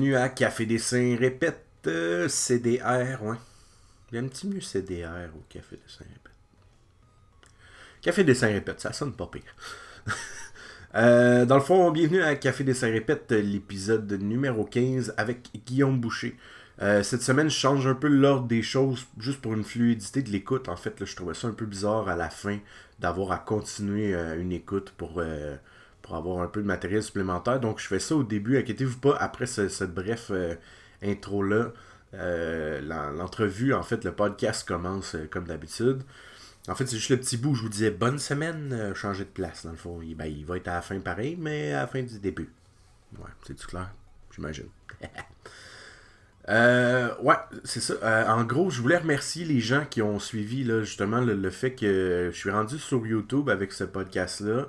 bienvenue à Café Dessin Répète euh, CDR, ouais. Il y a un petit mieux CDR au Café Dessin Répète. Café Dessin Répète, ça sonne pas pire. Euh, dans le fond, bienvenue à Café Dessin Répète, l'épisode numéro 15 avec Guillaume Boucher. Euh, cette semaine, je change un peu l'ordre des choses juste pour une fluidité de l'écoute. En fait, là, je trouvais ça un peu bizarre à la fin d'avoir à continuer une écoute pour pour avoir un peu de matériel supplémentaire. Donc je fais ça au début, inquiétez-vous pas, après ce, bref euh, intro-là, euh, l'entrevue, en fait, le podcast commence euh, comme d'habitude. En fait, c'est juste le petit bout où je vous disais bonne semaine, changer de place, dans le fond. Il, ben, il va être à la fin pareil, mais à la fin du début. Ouais, c'est tout clair, j'imagine. ouais, c'est ça. en gros, je voulais remercier les gens qui ont suivi là, justement le fait que je suis rendu sur YouTube avec ce podcast-là.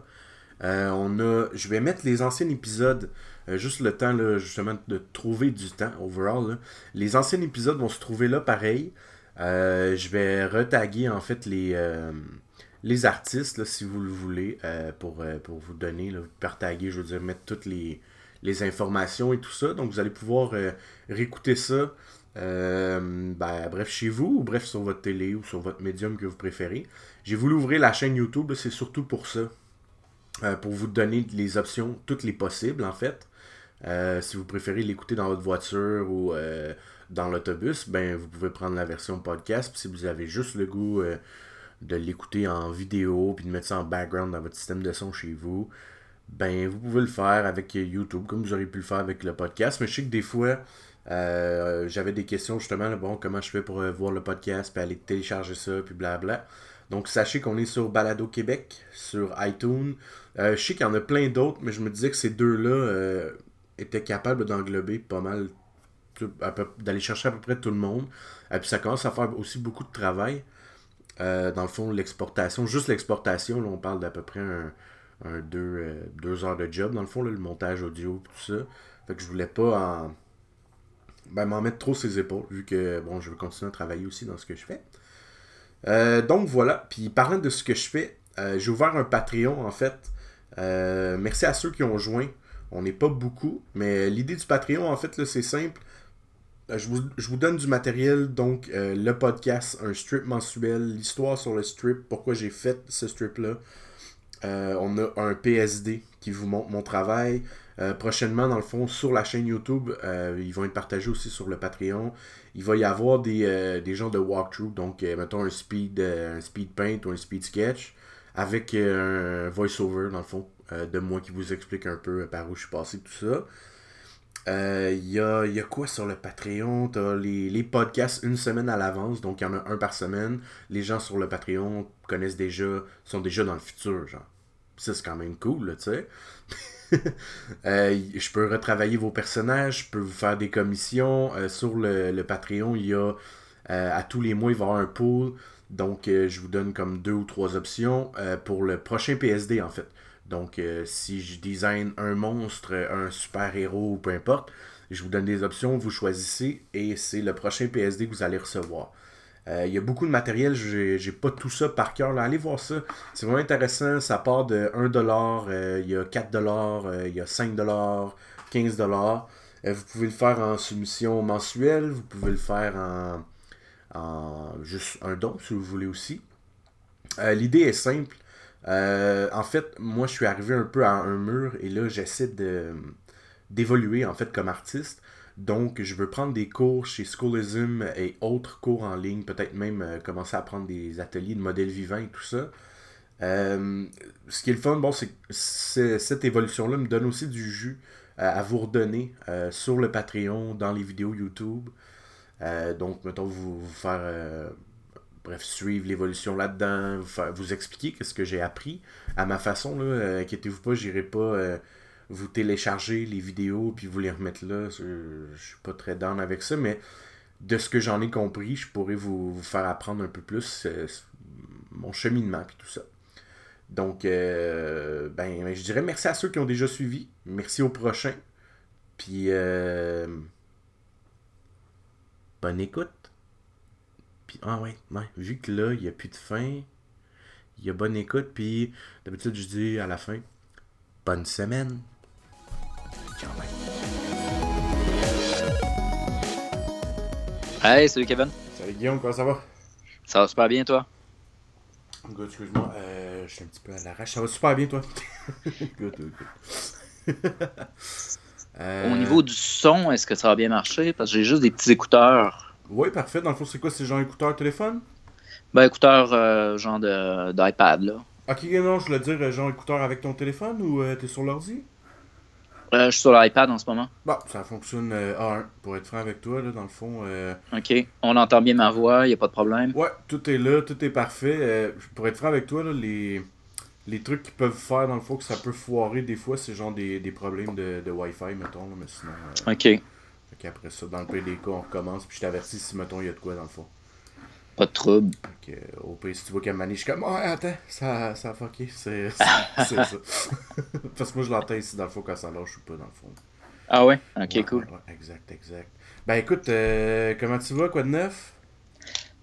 Euh, on a, je vais mettre les anciens épisodes, euh, juste le temps justement de trouver du temps overall. Les anciens épisodes vont se trouver là pareil. Euh, je vais retaguer en fait les, les artistes si vous le voulez pour, pour vous donner, là, partager, je veux dire, mettre toutes les, les informations et tout ça. Donc vous allez pouvoir réécouter ça. Ben, bref, chez vous, ou bref, sur votre télé ou sur votre médium que vous préférez. J'ai voulu ouvrir la chaîne YouTube, c'est surtout pour ça. Euh, pour vous donner les options, toutes les possibles en fait. Euh, si vous préférez l'écouter dans votre voiture ou euh, dans l'autobus, ben vous pouvez prendre la version podcast. si vous avez juste le goût de l'écouter en vidéo puis de mettre ça en background dans votre système de son chez vous, ben vous pouvez le faire avec YouTube comme vous auriez pu le faire avec le podcast. Mais je sais que des fois j'avais des questions justement, bon, comment je fais pour voir le podcast, puis aller télécharger ça, puis blabla. Donc sachez qu'on est sur Balado Québec, sur iTunes. Euh, je sais qu'il y en a plein d'autres, mais je me disais que ces deux-là euh, étaient capables d'englober pas mal, d'aller chercher à peu près tout le monde. Et puis ça commence à faire aussi beaucoup de travail. Euh, dans le fond, l'exportation, juste l'exportation, là, on parle d'à peu près un, deux, heures de job, dans le fond, le montage audio, tout ça. Fait que je voulais pas ben, m'en mettre trop ses épaules, vu que bon, je veux continuer à travailler aussi dans ce que je fais. Euh, donc voilà, puis parlant de ce que je fais, euh, j'ai ouvert un Patreon en fait. Euh, merci à ceux qui ont joint. On n'est pas beaucoup, mais l'idée du Patreon en fait, c'est simple. Je vous, donne du matériel, donc le podcast, un strip mensuel, l'histoire sur le strip, pourquoi j'ai fait ce strip-là. on a un PSD qui vous montre mon travail. Prochainement, dans le fond, sur la chaîne YouTube, ils vont être partagés aussi sur le Patreon il va y avoir des, euh, des genres de walkthrough, donc euh, mettons un speed, euh, un speed paint ou un speed sketch avec un voice-over dans le fond de moi qui vous explique un peu par où je suis passé, tout ça. Il y, a, y, a, quoi sur le Patreon? T'as les, les podcasts une semaine à l'avance, donc il y en a un par semaine. Les gens sur le Patreon connaissent déjà, sont déjà dans le futur, genre. Ça, c'est quand même cool, tu sais. Euh, je peux retravailler vos personnages, je peux vous faire des commissions. Euh, sur le, Patreon, il y a euh, à tous les mois, il y avoir un pool. Donc, je vous donne comme deux ou trois options pour le prochain PSD en fait. Donc, si je design un monstre, un super-héros ou peu importe, je vous donne des options, vous choisissez et c'est le prochain PSD que vous allez recevoir. Euh, il y a beaucoup de matériel, j'ai pas tout ça par cœur. Allez voir ça. C'est vraiment intéressant. Ça part de 1$, euh, il y a 4$, euh, il y a 5$, 15$. vous pouvez le faire en soumission mensuelle, vous pouvez le faire en, juste un don si vous voulez aussi. L'idée est simple. en fait, moi je suis arrivé un peu à un mur et là j'essaie d'évoluer en fait comme artiste. Donc, je veux prendre des cours chez Schoolism et autres cours en ligne, peut-être même euh, commencer à prendre des ateliers de modèles vivants et tout ça. Euh, ce qui est le fun, bon, c'est que cette évolution-là me donne aussi du jus euh, à vous redonner sur le Patreon, dans les vidéos YouTube. donc, mettons, vous, faire, bref, suivre l'évolution là-dedans, vous, vous expliquer ce que j'ai appris à ma façon. Là, inquiétez-vous pas, j'irai pas vous télécharger les vidéos puis vous les remettre là. Je, suis pas très down avec ça, mais de ce que j'en ai compris, je pourrais vous, faire apprendre un peu plus euh, mon cheminement et tout ça. Donc, euh, ben, ben, je dirais merci à ceux qui ont déjà suivi. Merci aux prochains. Puis, euh, bonne écoute. Puis, ah ouais, ouais, vu que là, il n'y a plus de fin, il y a bonne écoute. Puis, d'habitude, je dis à la fin, bonne semaine. Hey, salut Kevin. Salut Guillaume, comment ça va? Ça va super bien, toi? Good, excuse-moi, euh, je suis un petit peu à l'arrache. Ça va super bien, toi? good, good, good. Au niveau du son, est-ce que ça va bien marcher? Parce que j'ai juste des petits écouteurs. Oui, parfait. Dans le fond, c'est quoi? C'est genre écouteur téléphone? Ben, écouteurs euh, genre d'iPad, là. Ok, non, je voulais dire euh, genre écouteur avec ton téléphone ou euh, t'es sur l'ordi? Euh, je suis sur l'iPad en ce moment. Bon, ça fonctionne euh, A1. Pour être franc avec toi, là, dans le fond. euh, OK. On entend bien ma voix, il n'y a pas de problème. Ouais, tout est là, tout est parfait. Euh, pour être franc avec toi, là, les, les trucs qu'ils peuvent faire, dans le fond, que ça peut foirer des fois, c'est genre des, des problèmes de, de Wi-Fi, mettons. Là, mais sinon, euh, OK. fait qu'après ça, dans le pire des cas, on recommence. Puis je t'avertis si, mettons, il y a de quoi, dans le fond. Pas de trouble. Euh, au pire, si tu vois qu'elle manie, je suis comme, ouais, attends, ça, ça a fucké. C'est ça. Parce que moi, je l'entends ici, dans le fond, quand ça lâche ou pas, dans le fond. Ah ouais? OK, Ouais, cool. ouais, exact, exact. Ben écoute, euh, comment tu vas, quoi de neuf?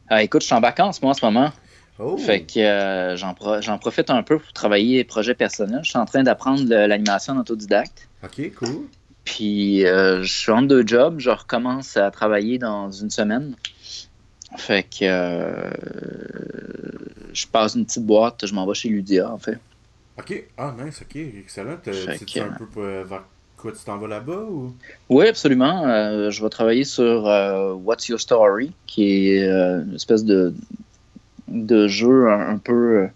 Ah, écoute, je suis en vacances, moi, en ce moment. Oh! Fait que euh, j'en pro- profite un peu pour travailler projet personnel. Je suis en train d'apprendre l'animation en autodidacte. Ok, cool. Puis euh, je suis en deux jobs. Je recommence à travailler dans une semaine. Fait que euh, je passe une petite boîte. Je m'en vais chez Ludia, en fait. Ok, ah nice, ok, excellent. Que- un peu euh, vers quoi tu t'en vas là-bas ou? Oui, absolument. Euh, je vais travailler sur euh, What's Your Story, qui est une espèce de, de jeu un, un peu,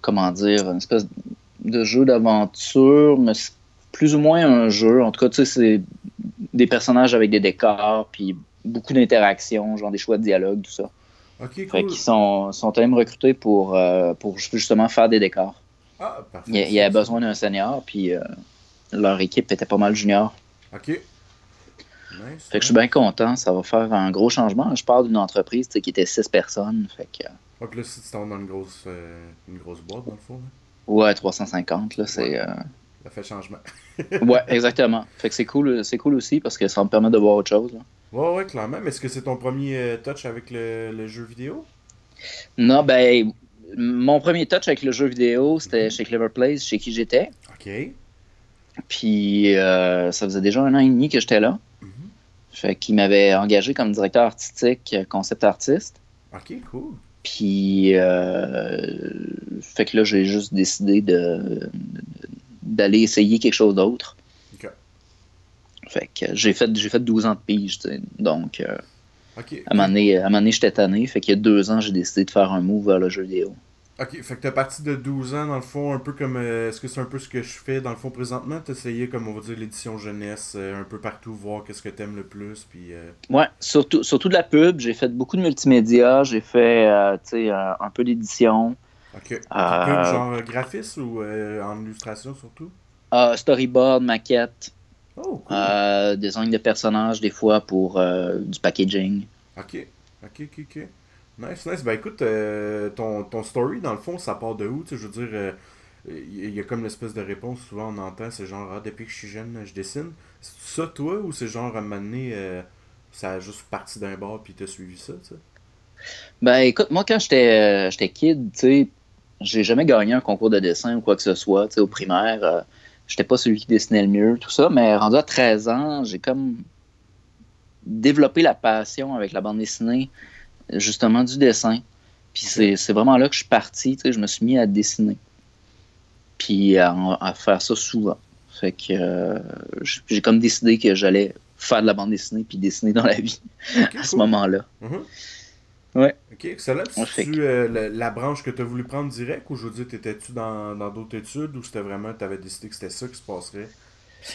comment dire, une espèce de jeu d'aventure, mais c'est plus ou moins un jeu. En tout cas, tu sais, c'est des personnages avec des décors, puis beaucoup d'interactions, genre des choix de dialogue, tout ça. Ok, Fait cool. qu'ils sont, sont quand même recrutés pour, euh, pour justement faire des décors. Ah, parfait. Il y, a- il y avait besoin d'un senior, puis euh, leur équipe était pas mal junior. Ok. Nice. Fait que je suis bien content, ça va faire un gros changement. Je pars d'une entreprise qui était 6 personnes. Fait que, Donc là, si tu vas dans une grosse, euh, une grosse boîte, dans le fond, là, ouais, 350, là, c'est. euh, ça fait changement. Ouais, exactement. Fait que c'est cool, c'est cool aussi parce que ça me permet de voir autre chose. là. Ouais, ouais, clairement. Mais est-ce que c'est ton premier euh, touch avec le, le jeu vidéo? Non, ben, mon premier touch avec le jeu vidéo, c'était chez Clever Place, chez qui j'étais. Ok. Puis euh, ça faisait déjà un an et demi que j'étais là. Mhm. Fait qu'il m'avait engagé comme directeur artistique, euh, concept artiste. Ok, cool. Puis, euh, fait que là, j'ai juste décidé de d'aller essayer quelque chose d'autre. Fait que j'ai fait, j'ai fait 12 ans de pige, tu sais. Donc, euh, à un moment donné, à un moment donné, j'étais tanné. Fait qu'il y a deux ans, j'ai décidé de faire un move vers le jeu vidéo. Ok, fait que t'as parti de 12 ans, dans le fond, un peu comme. euh, Est-ce que c'est un peu ce que je fais, dans le fond, présentement? T'essayais, comme on va dire, l'édition jeunesse, euh, un peu partout, voir qu'est-ce que t'aimes le plus, puis. euh, Ouais, surtout, surtout de la pub. J'ai fait beaucoup de multimédia. J'ai fait, tu sais, un, peu d'édition. Ok. Pub, genre graphiste ou en illustration surtout? Euh, storyboard, maquette, Oh, cool. euh, design de personnages, des fois pour euh, du packaging. Ok, ok, ok, ok. Nice, nice. Ben écoute, euh, ton, ton story, dans le fond, ça part de où? Tu sais, je veux dire, euh, il y a comme l'espèce de réponse, souvent on entend, c'est genre, ah, depuis que je suis jeune, je dessine. C'est ça, toi, ou c'est genre, à un moment donné, euh, ça a juste parti d'un bord puis t'as suivi ça, tu sais? Ben écoute, moi quand j'étais euh, j'étais kid, tu sais, j'ai jamais gagné un concours de dessin ou quoi que ce soit, tu sais, au primaire. J'étais pas celui qui dessinait le mieux, tout ça, mais rendu à 13 ans, j'ai comme développé la passion avec la bande dessinée, justement du dessin. Puis c'est c'est vraiment là que je suis parti, tu sais, je me suis mis à dessiner. Puis à, faire ça souvent. Fait que euh, j'ai comme décidé que j'allais faire de la bande dessinée puis dessiner dans la vie à ce moment-là. Mhm. Ouais. Ok, excellent. Puis Ouais, fait tu euh, la, la branche que t'as voulu prendre direct, ou je veux dire, t'étais-tu dans dans d'autres études, ou c'était vraiment, t'avais décidé que c'était ça qui se passerait?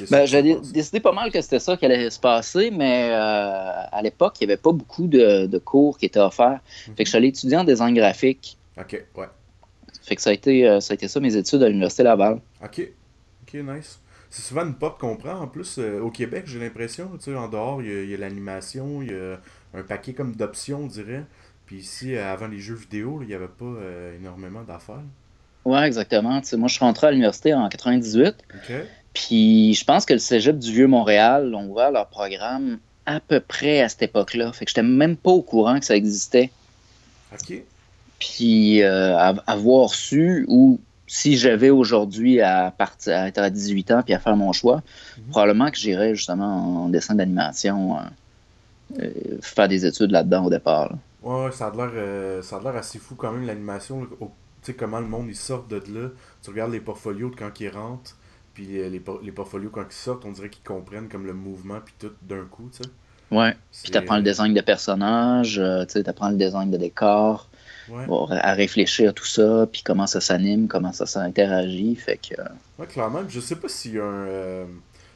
Ben, j'ai décidé pas mal que c'était ça qui allait se passer, mais euh, à l'époque, il n'y avait pas beaucoup de, de cours qui étaient offerts. Fait que je suis allé étudier en design graphique. Ok, ouais. Fait que ça a été, euh, ça a été ça mes études à l'Université Laval. Ok. Ok, nice. C'est souvent une porte qu'on prend en plus euh, au Québec, j'ai l'impression. Tu sais, en dehors, il y a- il y a, l'animation, il y a un paquet comme d'options, on dirait. Puis ici, euh, avant les jeux vidéo, il n'y avait pas euh, énormément d'affaires. Ouais, exactement. Moi, je suis rentré à l'université en 98. Ok. Puis je pense que le cégep du Vieux-Montréal ont ouvert leur programme à peu près à cette époque-là. Fait que j'étais même pas au courant que ça existait. Ok. Puis euh, avoir su ou si j'avais aujourd'hui à, partir, à être à 18 ans puis à faire mon choix, Mhm. probablement que j'irais justement en dessin d'animation euh, faire des études là-dedans au départ. Ouais, ça a l'air assez fou quand même l'animation. Tu sais comment le monde il sort de là. Tu regardes les portfolios de quand ils rentrent, puis les, les portfolios quand ils sortent, on dirait qu'ils comprennent comme le mouvement puis tout d'un coup, tu sais. Ouais. Puis t'apprends le design de personnages, tu apprends le design de décor. à réfléchir à tout ça, puis comment ça s'anime, comment ça s'interagit. Fait que. Ouais, clairement. Je sais pas s'il y a un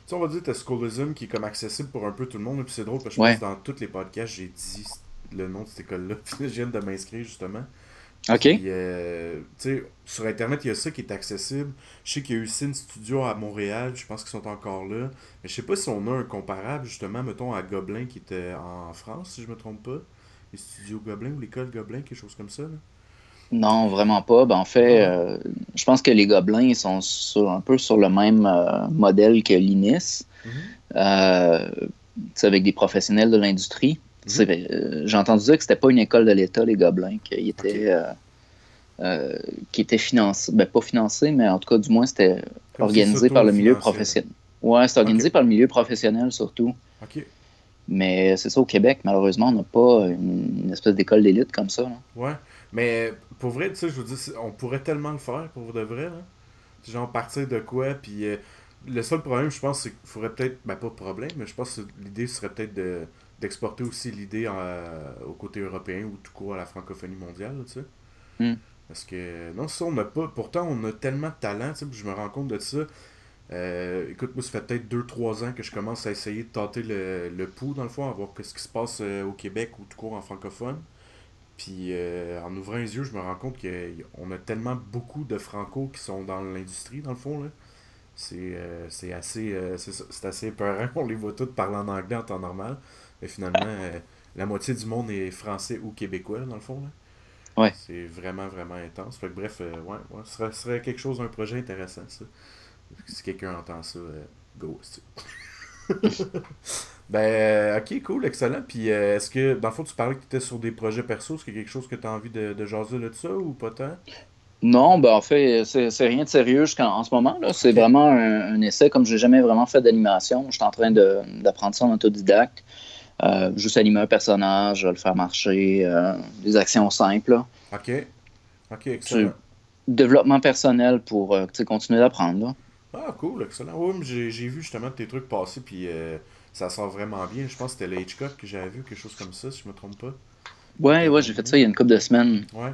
sais, on va dire, t'as Schoolism qui est comme accessible pour un peu tout le monde. Puis c'est drôle parce que je pense que dans tous les podcasts, j'ai dit le nom de cette école-là. Je viens de m'inscrire justement. OK. Euh, sur Internet, il y a ça qui est accessible. Je sais qu'il y a eu Sin Studio à Montréal, je pense qu'ils sont encore là. Mais je sais pas si on a un comparable, justement, mettons, à Goblin qui était en France, si je me trompe pas. Les studios Goblin ou l'école Goblin, quelque chose comme ça. Là. Non, vraiment pas. Ben, en fait, euh, je pense que les Gobelins sont un peu sur le même euh, modèle que l'INIS, mhm. euh, avec des professionnels de l'industrie. Mhm. J'ai entendu dire que c'était pas une école de l'État, les Gobelins, qu'ils étaient, qui était financé, ben, pas financé, mais en tout cas, du moins, c'était organisé par le milieu professionnel. Ouais, c'est organisé par le milieu professionnel surtout. Mais c'est ça, au Québec, malheureusement, on n'a pas une, espèce d'école d'élite comme ça. Ouais. Mais pour vrai, tu sais, je veux dire, on pourrait tellement le faire pour de vrai. Là. Genre partir de quoi, puis euh, le seul problème, je pense, c'est qu'il faudrait peut-être, ben pas de problème, mais je pense que l'idée serait peut-être de, d'exporter aussi l'idée au côté européen ou tout court à la francophonie mondiale, tu sais. Hmm. Parce que, non, ça, on n'a pas, pourtant, on a tellement de talent, tu sais, je me rends compte de ça. Euh, écoute, moi, ça fait peut-être 2-3 ans que je commence à essayer de tâter le, le pouls, dans le fond, à voir ce qui se passe euh, au Québec ou tout court en francophone. Puis euh, en ouvrant les yeux, je me rends compte qu'on a tellement beaucoup de franco qui sont dans l'industrie, dans le fond. Là. C'est, euh, assez euh, c'est, assez épeurant. On les voit tous parler en anglais en temps normal. Mais finalement, la moitié du monde est français ou québécois, dans le fond. Là. Ouais. C'est vraiment, vraiment intense. Fait que, bref, ouais, ouais, ce serait, serait, quelque chose, un projet intéressant, ça. Si quelqu'un entend ça, go. Ben, euh, ok, cool, excellent. Puis, euh, est-ce que, dans le fond, tu parlais que tu étais sur des projets perso, est-ce qu'il y a quelque chose que tu as envie de, de jaser de ça ou pas tant? Non, ben en fait, c'est rien de sérieux jusqu'en ce moment. là C'est vraiment un, essai, comme je n'ai jamais vraiment fait d'animation. Je suis en train d'apprendre ça en autodidacte. Euh, juste animer un personnage, le faire marcher, des actions simples. OK. OK, excellent. Développement personnel pour continuer d'apprendre. Ah, cool, excellent. Oui, j'ai vu justement tes trucs passer, puis ça sort vraiment bien. Je pense que c'était le Hitchcock que j'avais vu, quelque chose comme ça, si je me trompe pas. Ouais, ouais, j'ai fait ça il y a une couple de semaines. Ouais.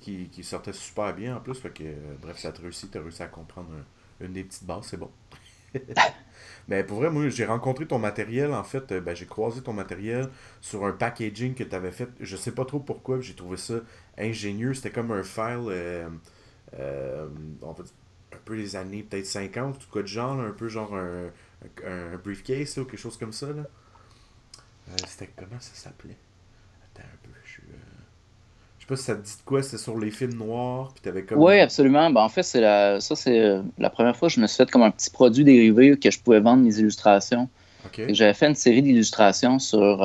Qui, qui sortait super bien en plus. Fait que, euh, bref, ça te réussi, t'as réussi à comprendre une des petites bases, c'est bon. Mais pour vrai, moi, j'ai rencontré ton matériel, en fait, euh, ben, j'ai croisé ton matériel sur un packaging que tu avais fait. Je sais pas trop pourquoi, j'ai trouvé ça ingénieux. C'était comme un file, euh, un peu les années peut-être 50, tout cas de genre, un peu genre un, un, briefcase ou quelque chose comme ça. Euh, c'était comment ça s'appelait Attends un peu, je euh, Je sais pas si ça te dit de quoi, c'était sur les films noirs, puis t'avais comme... Oui, absolument. Ben, en fait, c'est la... ça, c'est euh, la première fois que je me suis fait comme un petit produit dérivé que je pouvais vendre mes illustrations. J'avais fait une série d'illustrations sur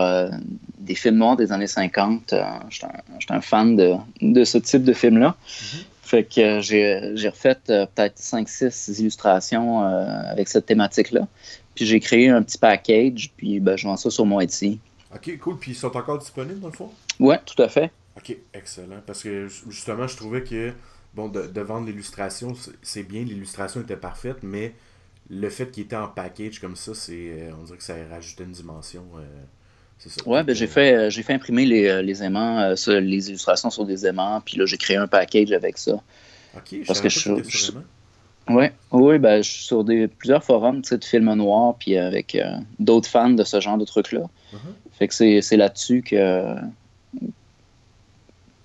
des films noirs des années 50. J'étais un, un, fan de, de ce type de film-là. Mhm. Fait que j'ai refait peut-être 5-6 illustrations avec cette thématique-là. Puis j'ai créé un petit package, puis ben, je vends ça sur mon Etsy. Ok, cool. Puis ils sont encore disponibles dans le fond? Ouais, tout à fait. Ok, excellent. Parce que justement, je trouvais que, bon, de, vendre l'illustration, c'est bien, l'illustration était parfaite, mais le fait qu'il était en package comme ça, c'est euh, on dirait que ça rajouté une dimension. Euh, c'est ça. Ouais, ben j'ai fait, euh, j'ai fait imprimer les, les aimants, les illustrations sur des aimants, puis là, j'ai créé un package avec ça. Ok, Parce que je, oui, oui ben, je suis sur des, plusieurs forums de films noirs, puis avec euh, d'autres fans de ce genre de trucs-là. Uh-huh. Fait que c'est là-dessus que,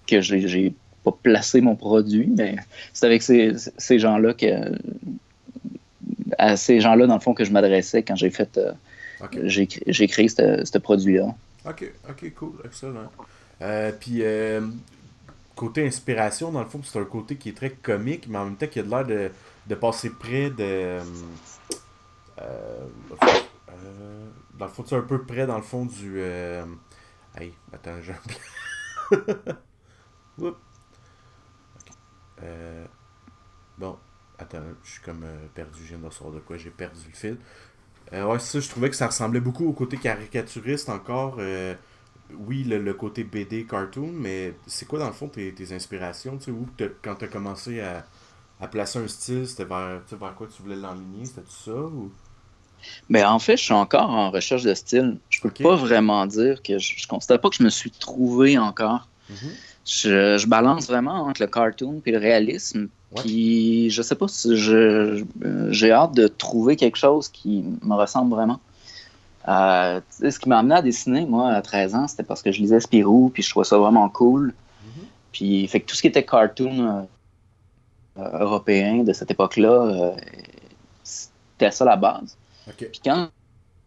que j'ai pas placé mon produit, mais c'est avec ces, ces gens-là que. à ces gens-là, dans le fond, que je m'adressais quand j'ai fait. Euh, j'ai créé ce produit-là. Ok, ok, cool, excellent. Euh, puis, côté inspiration, dans le fond, c'est un côté qui est très comique, mais en même temps qui a l'air de de passer près de. Euh, euh, dans le fond, un peu près dans le fond du. Euh, hey, attends, j'ai Oups. Euh, bon, attends, je suis comme perdu, je viens de de quoi, j'ai perdu le fil. Euh, ouais, ça, je trouvais que ça ressemblait beaucoup au côté caricaturiste encore. Euh, oui, le, côté BD, cartoon, mais c'est quoi dans le fond tes, tes inspirations? Tu sais, où quand tu as commencé à, à, placer un style, c'était vers, vers quoi tu voulais l'enligner? C'était tout ça? Ou... Ben, en fait, je suis encore en recherche de style. Je peux pas vraiment dire que je, je considère pas que je me suis trouvé encore. Mm-hmm. Je, je, balance vraiment entre le cartoon et le réalisme. Puis je sais pas si j'ai hâte de trouver quelque chose qui me ressemble vraiment. Euh, ce qui m'a amené à dessiner, moi, à 13 ans, c'était parce que je lisais Spirou, puis je trouvais ça vraiment cool. Mm-hmm. Puis, fait que tout ce qui était cartoon euh, européen de cette époque-là, euh, c'était ça la base. Puis quand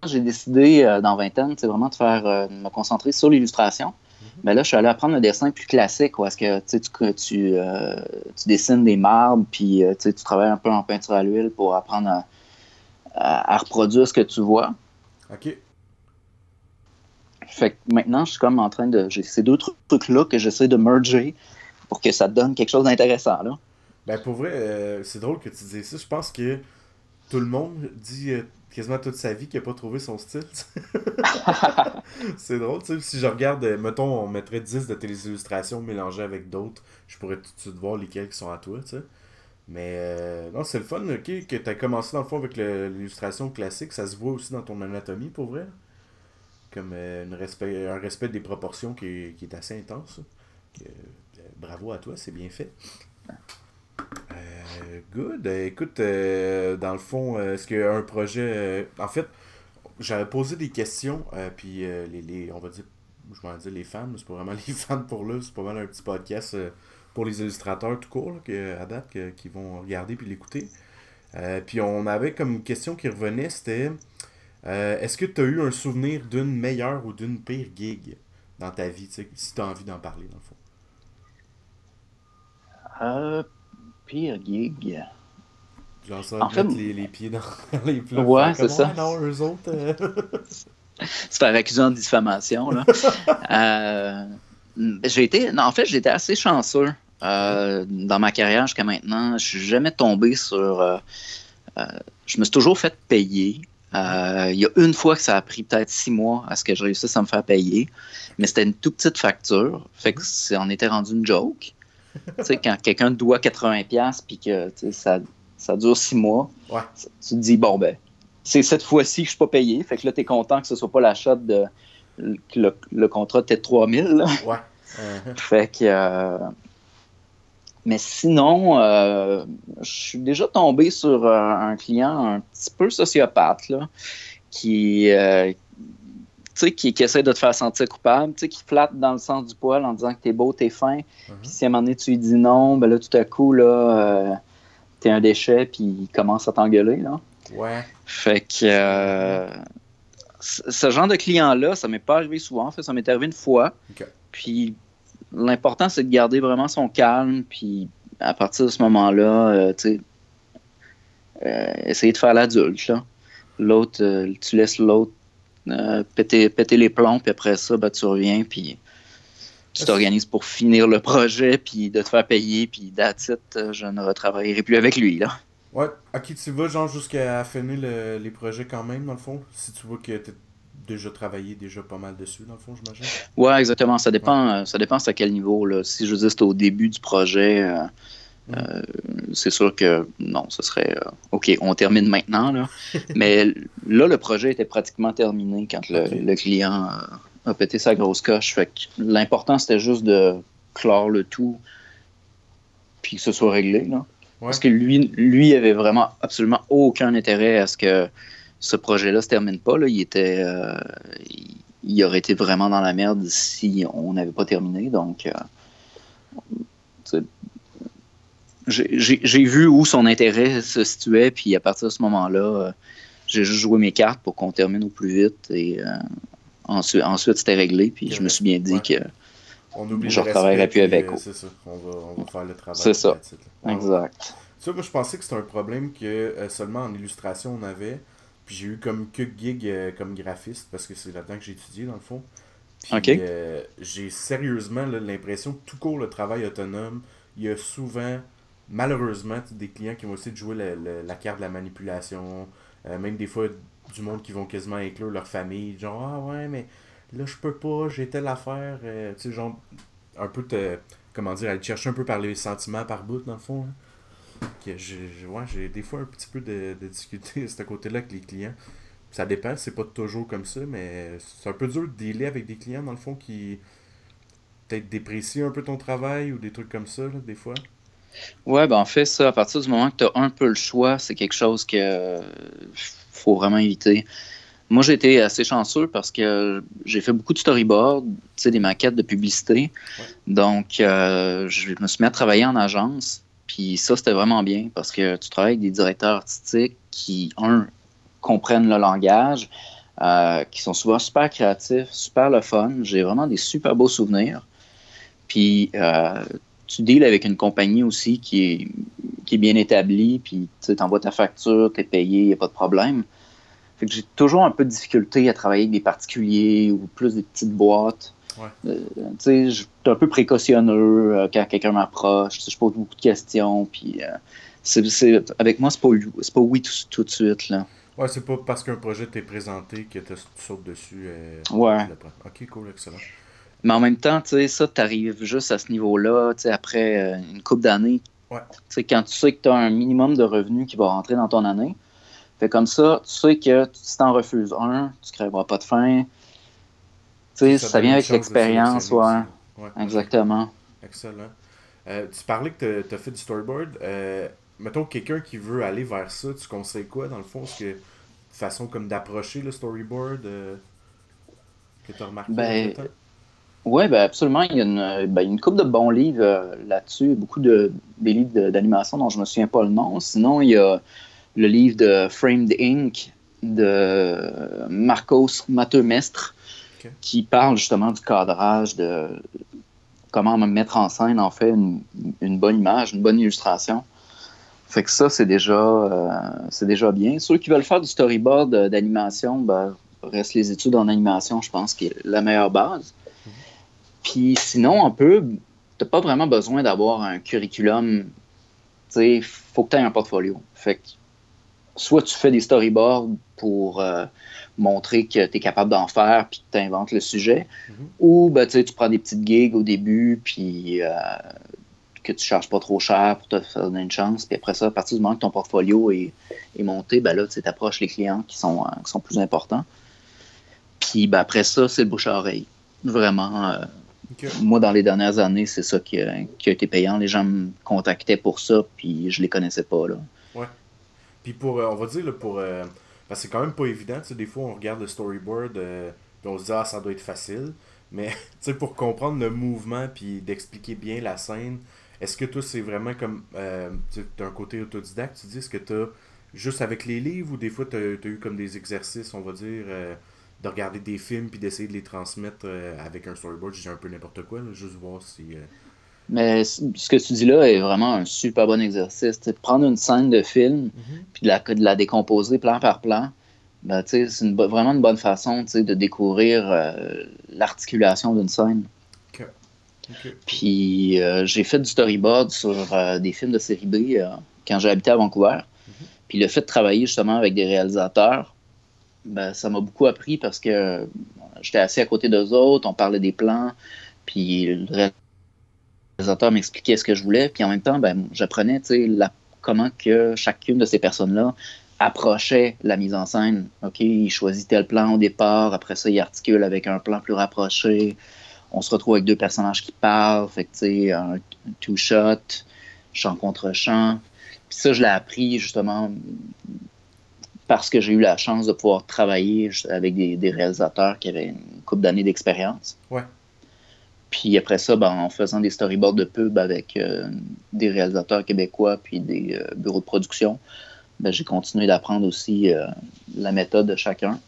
j'ai décidé dans vingtaine, c'est vraiment de faire, me concentrer sur l'illustration, mais là, je suis allé apprendre un dessin plus classique, où est-ce que tu, tu, euh, tu, dessines des marbres, puis euh, tu travailles un peu en peinture à l'huile pour apprendre à, reproduire ce que tu vois. OK. Fait que maintenant, je suis comme en train de. J'ai ces deux trucs-là que j'essaie de merger pour que ça donne quelque chose d'intéressant. Là. Ben, pour vrai, euh, c'est drôle que tu dises ça. Je pense que tout le monde dit quasiment toute sa vie qu'il n'a pas trouvé son style. c'est drôle, tu sais. Si je regarde, euh, mettons, on mettrait 10 de tes illustrations mélangées avec d'autres, je pourrais tout de suite voir lesquelles qui sont à toi, tu sais. Mais euh, non, c'est le fun, ok, que tu as commencé dans le fond avec l'illustration classique. Ça se voit aussi dans ton anatomie, pour vrai. Comme euh, une respect, un respect des proportions qui est, assez intense. bravo à toi, c'est bien fait. Euh, good. Euh, écoute, euh, dans le fond, est-ce qu'il y a un projet. en fait, j'avais posé des questions, puis les, les, on va dire, je vais dire les mais c'est pas vraiment les fans pour là, c'est pas mal un petit podcast pour les illustrateurs tout court, à date, qui vont regarder puis l'écouter. puis on avait comme question qui revenait, c'était est-ce que tu as eu un souvenir d'une meilleure ou d'une pire gig dans ta vie, si tu as envie d'en parler, dans le fond? Pire gig. Genre ça, en fait, les, les, pieds dans les plats. Ouais, c'est ça. Non, eux autres. Euh... se faire accuser en diffamation, là. euh, j'ai été, non, en fait, j'étais assez chanceux euh, dans ma carrière jusqu'à maintenant. Je suis jamais tombé sur. Je me suis toujours fait payer. Il y a une fois que ça a pris peut-être six mois à ce que je réussisse à me faire payer, mais c'était une toute petite facture. Fait que c'est en était rendu une joke tu sais, quand quelqu'un te doit 80$ puis que ça, ça dure 6 mois, tu te dis, bon, ben, c'est cette fois-ci que je suis pas payé. Fait que là, tu es content que ce soit pas l'achat de. que le, le contrat était 3000. Là. Ouais. Fait que. Euh, mais sinon, euh, je suis déjà tombé sur un, client un petit peu sociopathe, là, qui, euh, qui, qui essaie de te faire sentir coupable, qui flatte dans le sens du poil en disant que t'es beau, t'es fin. Uh-huh. Puis si à un moment donné tu lui dis non, ben là tout à coup, là, euh, t'es un déchet, puis il commence à t'engueuler. Là. Ouais. Fait que euh, ce genre de client-là, ça m'est pas arrivé souvent. En fait, ça m'est arrivé une fois. Puis l'important, c'est de garder vraiment son calme, puis à partir de ce moment-là, euh, tu sais, essayer de faire l'adulte. L'autre, tu laisses l'autre euh, péter, les plombs, puis après ça, ben, tu reviens, puis tu t'organises pour finir le projet, puis de te faire payer, puis that's euh, je ne retravaillerai plus avec lui, là. Ouais, à qui tu vas, genre, jusqu'à finir les projets quand même, dans le fond, si tu vois que tu déjà travaillé déjà pas mal dessus, dans le fond, j'imagine? Ouais, exactement, ça dépend, euh, ça dépend à quel niveau, là. Si je dire, c'est au début du projet... Euh, c'est sûr que non, ce serait euh, OK, on termine maintenant. Là. Mais là, le projet était pratiquement terminé quand le, client a pété sa grosse coche. Fait l'important, c'était juste de clore le tout puis que ce soit réglé. Là. Parce que lui, lui avait vraiment absolument aucun intérêt à ce que ce projet-là se termine pas. Là. Il était. Euh, il, aurait été vraiment dans la merde si on n'avait pas terminé. Donc j'ai vu où son intérêt se situait, puis à partir de ce moment-là, euh, j'ai juste joué mes cartes pour qu'on termine au plus vite. Et euh, ensuite, ensuite c'était réglé, puis je me suis bien dit que on oublie je ne retravaillerai plus avec. Euh, c'est ça, on va, on va, faire le travail. C'est ça, exact. Ça, moi, je pensais que c'était un problème que seulement en illustration on avait. Puis j'ai eu comme que gig comme graphiste, parce que c'est là-dedans que j'ai étudié, dans le fond. Puis j'ai sérieusement l'impression que tout court le travail autonome, il y a souvent malheureusement, des clients qui vont essayer de jouer la, carte de la manipulation, euh, même des fois du monde qui vont quasiment inclure leur famille. Genre, ah ouais, mais là, je peux pas, j'ai telle affaire. tu sais, genre, un peu te. Comment dire, aller chercher un peu par les sentiments par bout, dans le fond. Hein. Que j'ai, ouais, j'ai des fois un petit peu de, de difficulté à ce côté-là avec les clients. Ça dépend, c'est pas toujours comme ça, mais c'est un peu dur de dealer avec des clients, dans le fond, qui peut-être déprécient un peu ton travail ou des trucs comme ça, des fois. Ouais, ben en fait, ça, à partir du moment que tu as un peu le choix, c'est quelque chose que faut vraiment éviter. Moi, j'ai été assez chanceux parce que j'ai fait beaucoup de storyboard, tu sais, des maquettes de publicité. Donc, euh, je me suis mis à travailler en agence. Puis ça, c'était vraiment bien parce que tu travailles avec des directeurs artistiques qui, un, comprennent le langage, euh, qui sont souvent super créatifs, super le fun. J'ai vraiment des super beaux souvenirs. Puis euh, tu deals avec une compagnie aussi qui est, qui est bien établie, puis tu envoies ta facture, tu es payé, il n'y a pas de problème. Fait que j'ai toujours un peu de difficulté à travailler avec des particuliers ou plus des petites boîtes. Euh, tu sais, je suis un peu précautionneux quand quelqu'un m'approche. Je pose beaucoup de questions. Puis, avec moi, c'est pas, pas oui tout, tout, de suite. Là. Ouais, c'est pas parce qu'un projet t'est présenté que tu sautes dessus. Euh, ouais. Ok, cool, excellent. Mais en même temps, tu sais, ça, t'arrives juste à ce niveau-là, tu sais, après euh, une couple d'années. Ouais. Tu sais, quand tu sais que tu as un minimum de revenus qui va rentrer dans ton année, fait comme ça, tu sais que si t'en refuses un, tu crèveras pas de faim. Tu sais, ça, vient avec l'expérience, ouais. ouais. Exactement. Excellent. Euh, tu parlais que tu as fait du storyboard mettons, quelqu'un qui veut aller vers ça, tu conseilles quoi dans le fond? Est-ce que façon comme d'approcher le storyboard euh, que tu as remarqué ben, Oui, ben absolument. Il y a une, ben, une couple de bons livres euh, là-dessus, beaucoup de des livres d'animation dont je ne me souviens pas le nom. Sinon, il y a le livre de Framed Inc. de Marcos Matemestre qui parle justement du cadrage, de comment mettre en scène en fait une, une bonne image, une bonne illustration. Fait que ça, c'est déjà, euh, c'est déjà bien. Ceux qui veulent faire du storyboard euh, d'animation, ben, reste les études en animation, je pense, qui est la meilleure base. Puis sinon, on peut, t'as pas vraiment besoin d'avoir un curriculum. Tu sais, faut que tu aies un portfolio. Fait que soit tu fais des storyboards pour euh, montrer que tu es capable d'en faire puis que tu inventes le sujet, mm-hmm. ou ben, tu prends des petites gigs au début puis que tu charges pas trop cher pour te faire donner une chance. Puis après ça, à partir du moment que ton portfolio est, monté, ben là, tu approches les clients qui sont, euh, qui sont plus importants. Puis ben après ça, c'est le bouche à oreille. Vraiment. Euh, moi, dans les dernières années, c'est ça qui a, été payant. Les gens me contactaient pour ça, puis je les connaissais pas. Là. Ouais. Puis pour, euh, on va dire, pour. parce que c'est quand même pas évident. des fois, on regarde le storyboard, puis on se dit, ah, ça doit être facile. Mais pour comprendre le mouvement, puis d'expliquer bien la scène, est-ce que toi, c'est vraiment comme. Euh, tu as un côté autodidacte, tu dis, est-ce que tu as juste avec les livres ou des fois, tu as, eu comme des exercices, on va dire, euh, de regarder des films puis d'essayer de les transmettre euh, avec un storyboard, je dis un peu n'importe quoi, juste voir si. Mais ce que tu dis là est vraiment un super bon exercice. prendre une scène de film mhm. puis de la, de la décomposer plan par plan, ben, c'est vraiment une bonne façon de découvrir l'articulation d'une scène. Puis euh, j'ai fait du storyboard sur euh, des films de série B euh, quand j'ai habité à Vancouver. Mhm. Puis le fait de travailler justement avec des réalisateurs, ben, ça m'a beaucoup appris parce que j'étais assis à côté d'eux autres, on parlait des plans, puis le réalisateur m'expliquait ce que je voulais, puis en même temps, ben, j'apprenais comment que chacune de ces personnes-là approchait la mise en scène. OK, il choisit tel plan au départ, après ça, il articule avec un plan plus rapproché on se retrouve avec deux personnages qui parlent, fait que, un, two-shot, chant contre chant. Puis ça, je l'ai appris justement parce que j'ai eu la chance de pouvoir travailler avec des, réalisateurs qui avaient une couple d'années d'expérience. Ouais. Puis après ça, ben, en faisant des storyboards de pub avec euh, des réalisateurs québécois puis des euh, bureaux de production, ben, j'ai continué d'apprendre aussi euh, la méthode de chacun.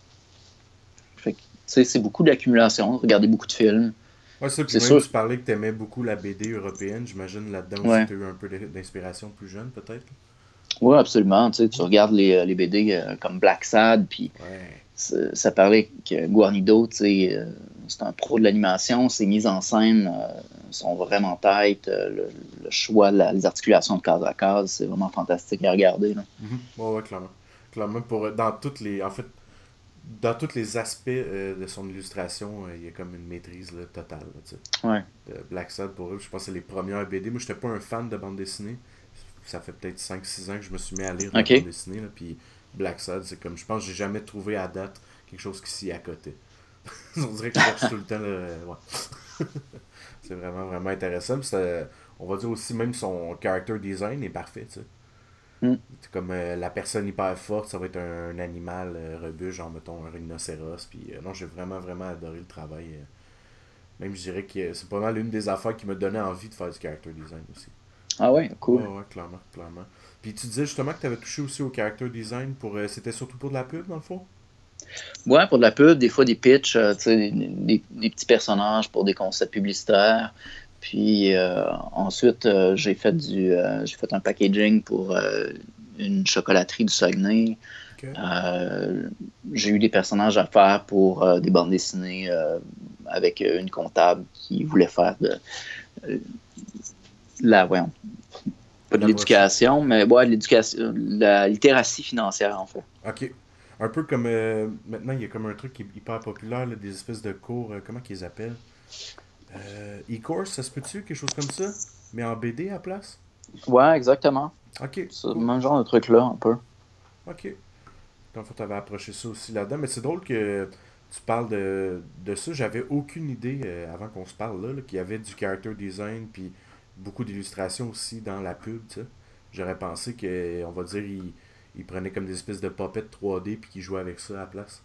Fait c'est beaucoup d'accumulation, regarder beaucoup de films, Ouais, ça, puis même, tu parlais que tu aimais beaucoup la BD européenne. J'imagine là-dedans ouais. tu as eu un peu d'inspiration plus jeune, peut-être. Oui, absolument. Tu, sais, tu regardes les, euh, les BD euh, comme Black Sad, puis ça parlait que Guarnido, tu sais, euh, c'est un pro de l'animation. Ses mises en scène sont vraiment têtes. Le, choix, les articulations de case à case, c'est vraiment fantastique à regarder. Là. Mm-hmm. ouais, clairement. Clairement, pour, dans toutes les. En fait, dans tous les aspects de son illustration, il y a comme une maîtrise là, totale. Là, tu sais. Ouais. De Black Sad, pour eux, je pense que c'est les premières BD. Moi, j'étais pas un fan de bande dessinée. Ça fait peut-être 5-6 ans que je me suis mis à lire de Ok. la bande dessinée. Là, puis Black Sad, c'est comme, je pense que j'ai jamais trouvé à date quelque chose qui s'y côté. On dirait que je cherche tout le temps. Ouais. c'est vraiment, vraiment intéressant. On va dire aussi, même son character design est parfait. tu sais. Mm. C'est comme euh, la personne hyper forte, ça va être un, un animal euh, genre mettons un rhinocéros. Puis euh, non, j'ai vraiment, vraiment adoré le travail. euh. Même je dirais que c'est pas mal une des affaires qui m'a donné envie de faire du character design aussi. Ah ouais, cool. Ouais, ouais, clairement, clairement. Puis tu disais justement que tu avais touché aussi au character design pour. euh, C'était surtout pour de la pub dans le fond? Ouais, pour de la pub, des fois des pitchs, euh, tu sais, des, des- des petits personnages pour des concepts publicitaires. Puis euh, ensuite, euh, j'ai fait du, euh, j'ai fait un packaging pour une chocolaterie du Saguenay. J'ai eu des personnages à faire pour des bandes dessinées avec une comptable qui voulait faire de la, voyons, pas de l'éducation, mais ouais, l'éducation, la littératie financière en fait. Ok. Un peu comme. euh, maintenant, il y a comme un truc qui est hyper populaire, là, des espèces de cours. euh, comment qu'ils appellent? Euh, E-course, ça se peut-tu Quelque chose comme ça? Mais en BD à la place? Ouais, exactement. Ok. C'est le même genre de truc-là, un peu. Ok. Dans le fond, t'avais approché ça aussi là-dedans. Mais c'est drôle que tu parles de, de ça. J'avais aucune idée, euh, avant qu'on se parle là, là, qu'il y avait du character design, puis beaucoup d'illustrations aussi dans la pub, tu sais. J'aurais pensé que, on va dire, ils il prenaient comme des espèces de puppets 3D, puis qu'ils jouaient avec ça à la place.